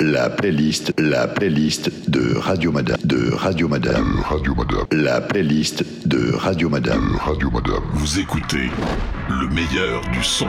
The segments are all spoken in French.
La playlist, la playlist de Radio Madame, de Radio Madame, Radio Madame, la playlist de Radio Madame. Radio Madame. Vous écoutez le meilleur du son.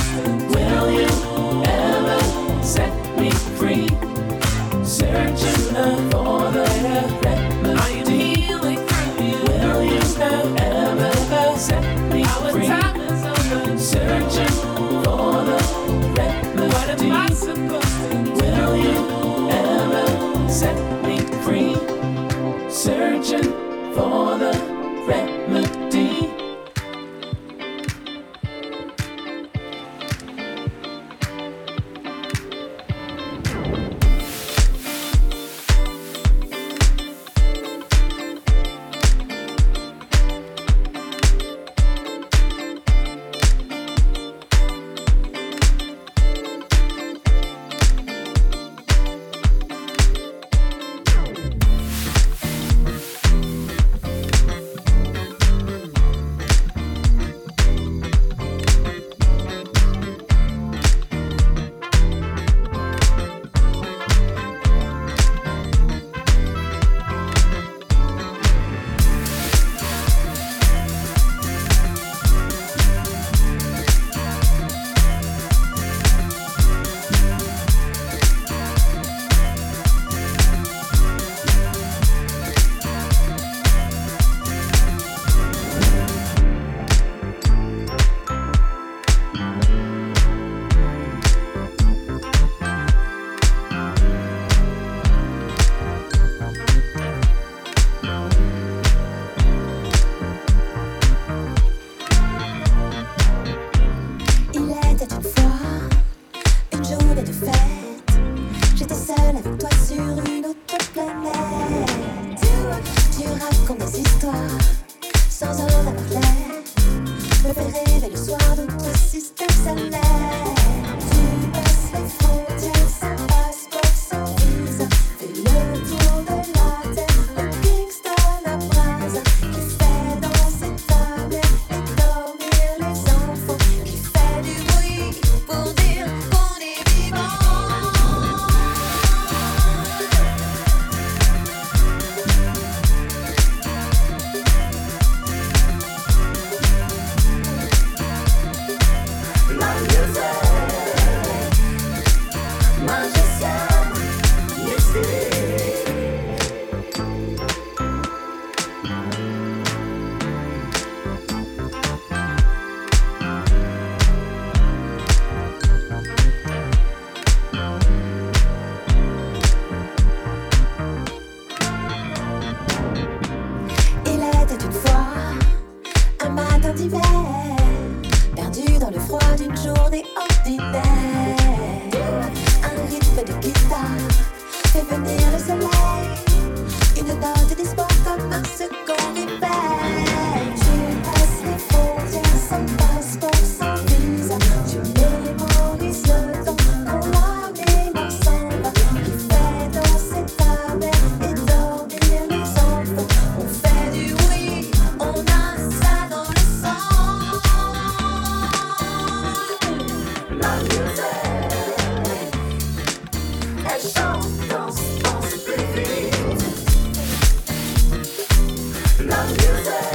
for the Not music.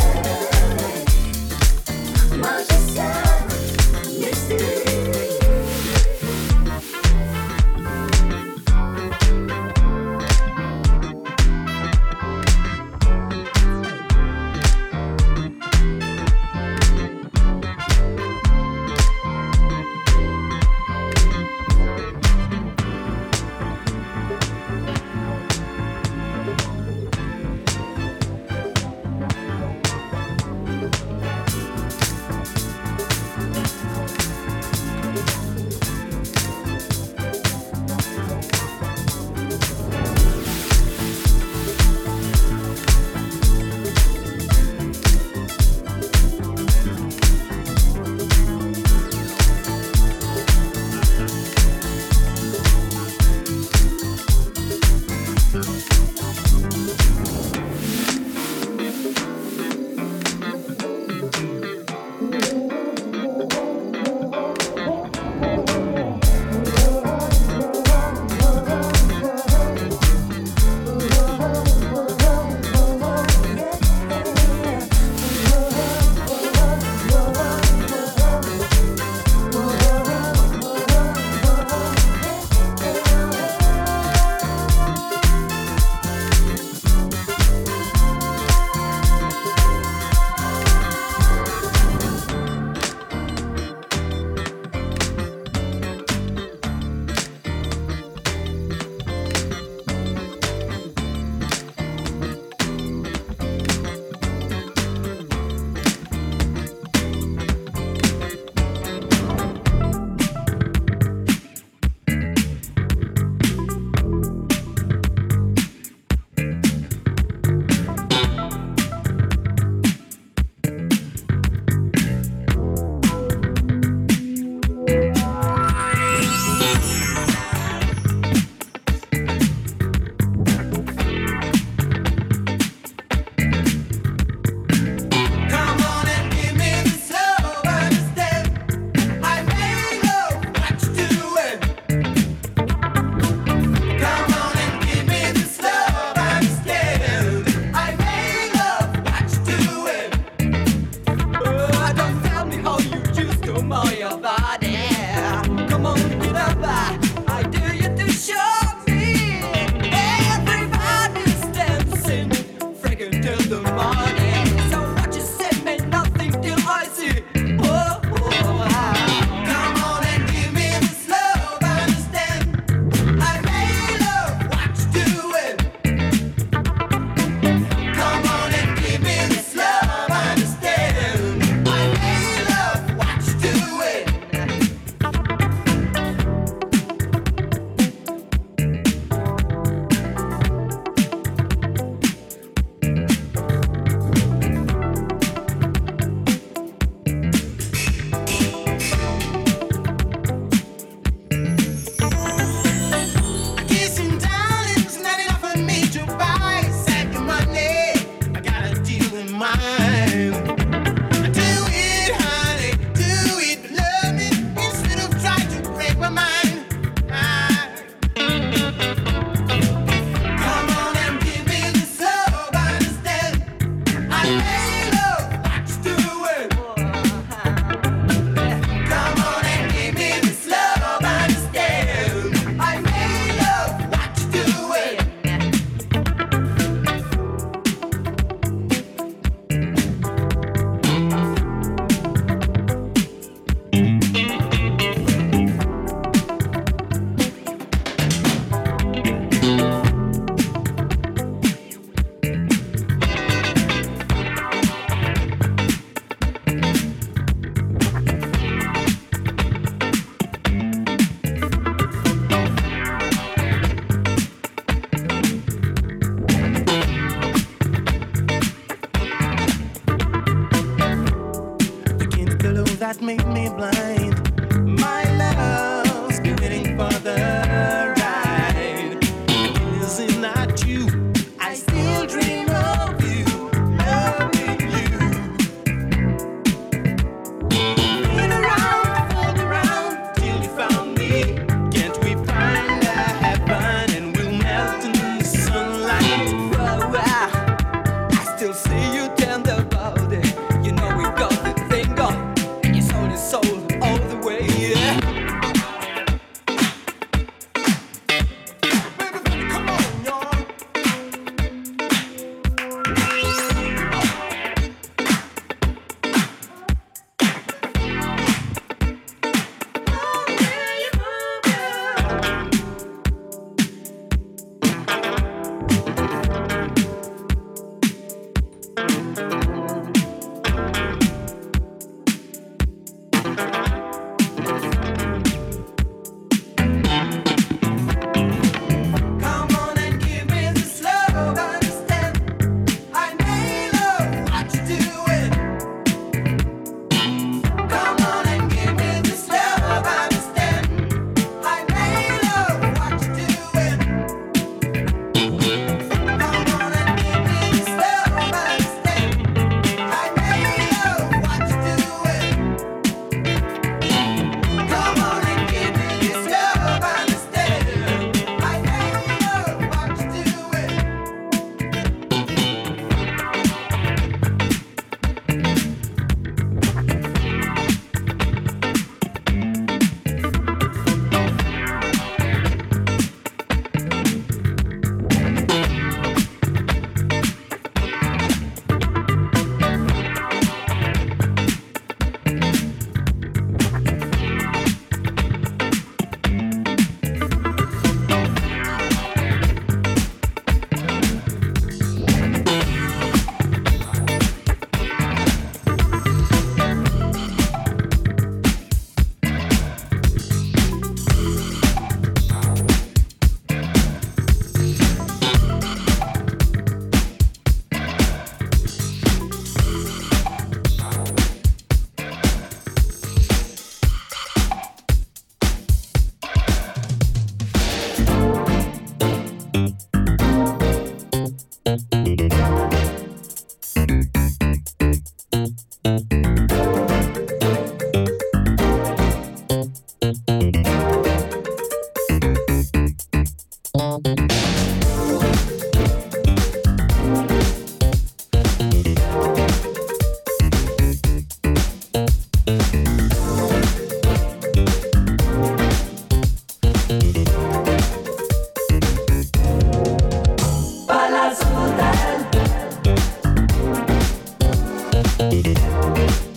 Bye.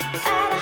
I don't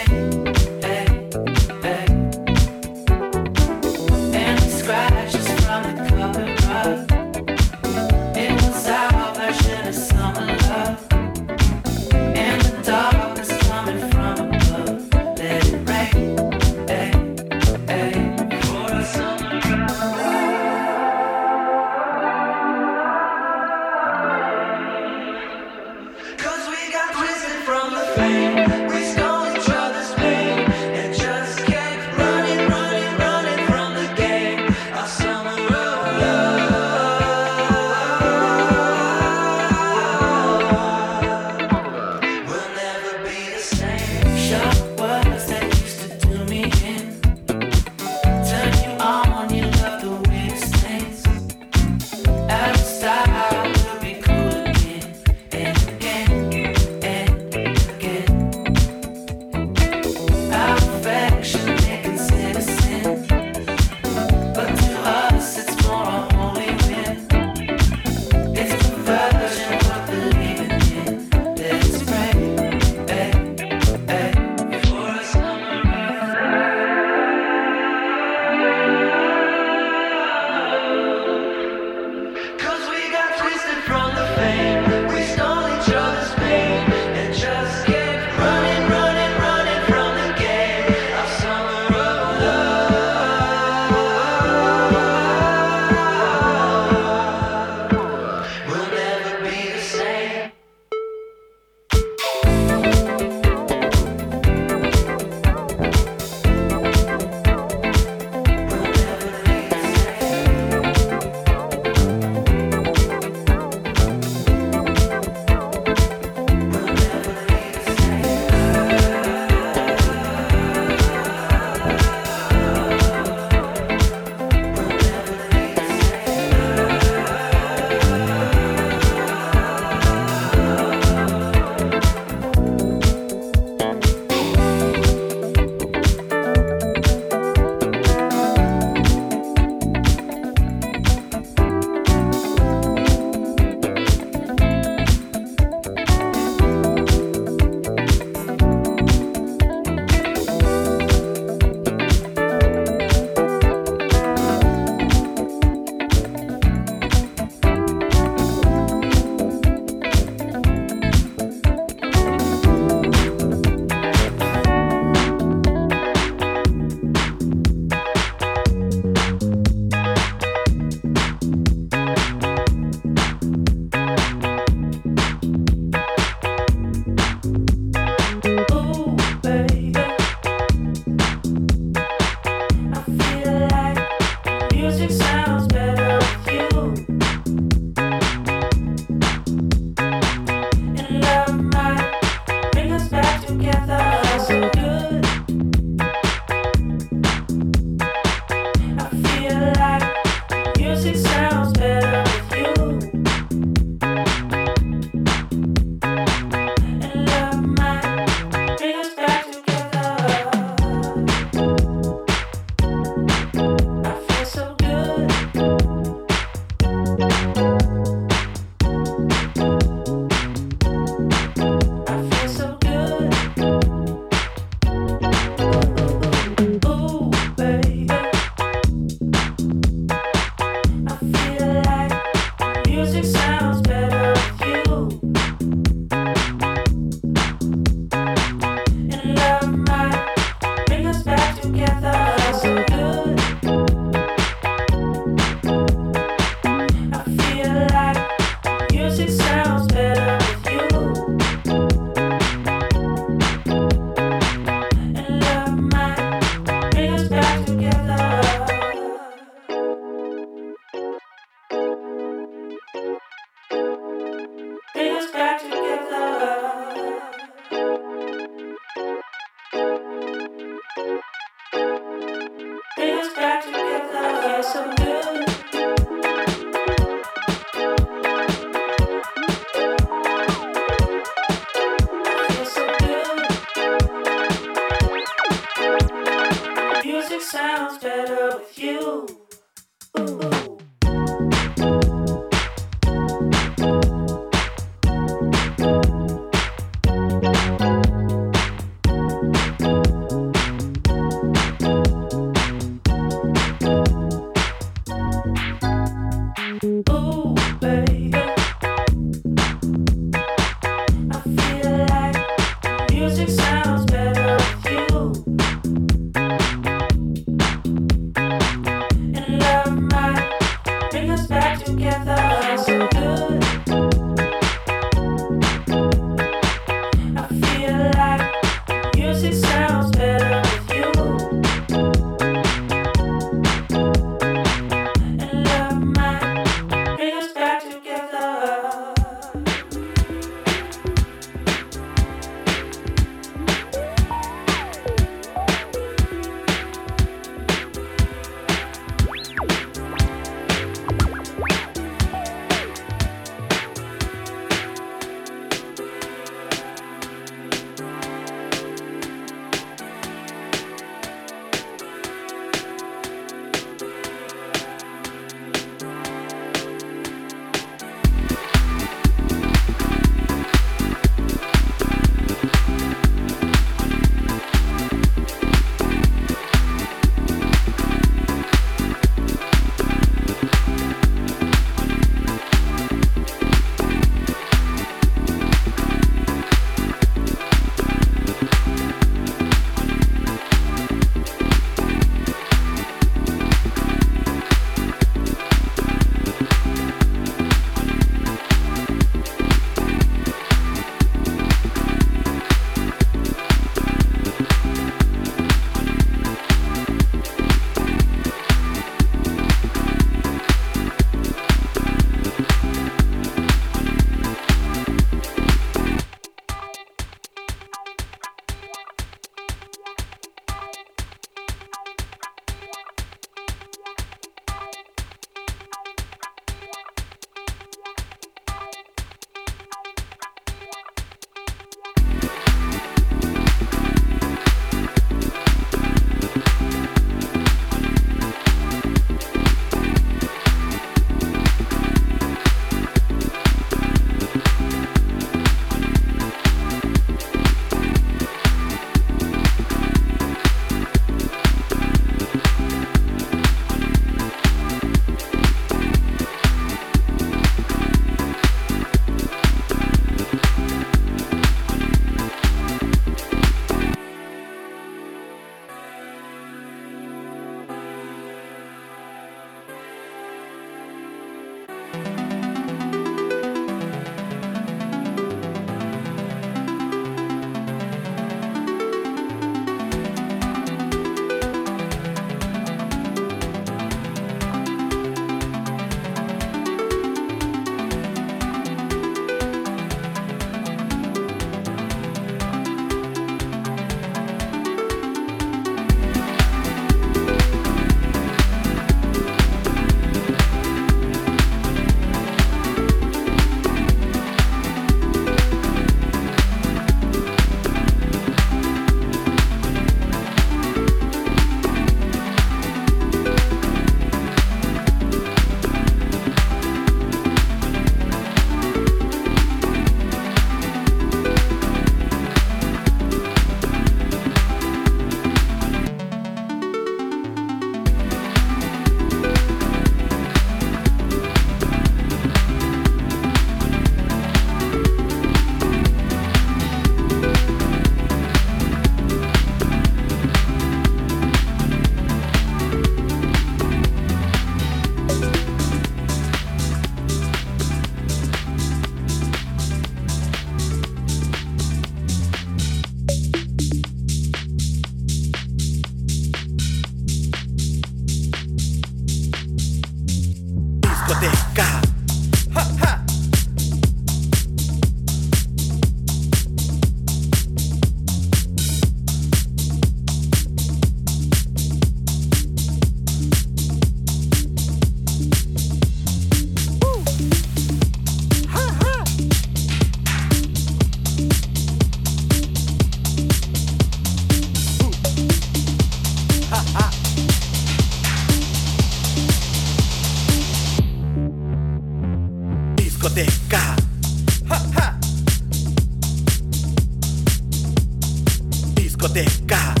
Discoteca.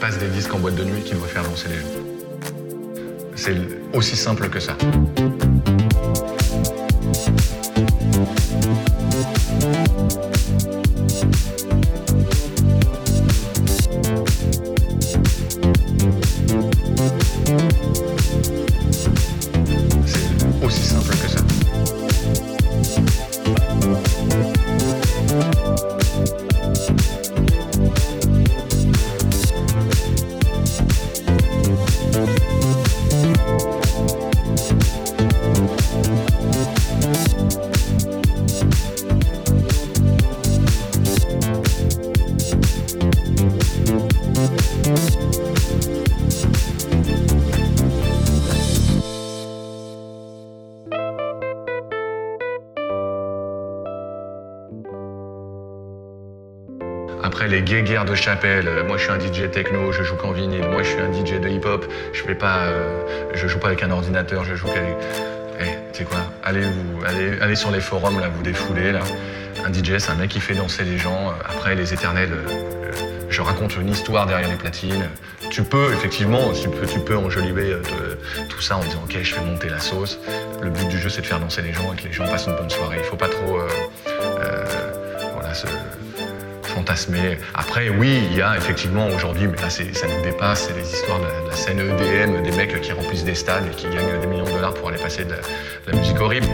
Passe des disques en boîte de nuit qui doit faire danser les gens. C'est aussi simple que ça. Après les guéguerres de chapelle, euh, moi je suis un DJ techno, je joue qu'en vinyle, moi je suis un DJ de hip-hop, je fais pas, euh, je joue pas avec un ordinateur, je joue qu'avec. Eh, tu sais quoi Allez vous, allez, allez sur les forums là, vous défoulez là. Un DJ, c'est un mec qui fait danser les gens. Après les éternels, euh, euh, je raconte une histoire derrière les platines. Tu peux effectivement, tu peux, tu peux enjoliver euh, tout ça en disant ok, je fais monter la sauce. Le but du jeu, c'est de faire danser les gens et que les gens passent une bonne soirée. Il faut pas trop, Après, oui, il y a effectivement aujourd'hui, mais là ça nous dépasse, c'est les histoires de la, scène EDM, des mecs qui remplissent des stades et qui gagnent des millions de dollars pour aller passer de la musique horrible.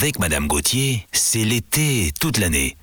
Avec Madame Gauthier, c'est l'été toute l'année.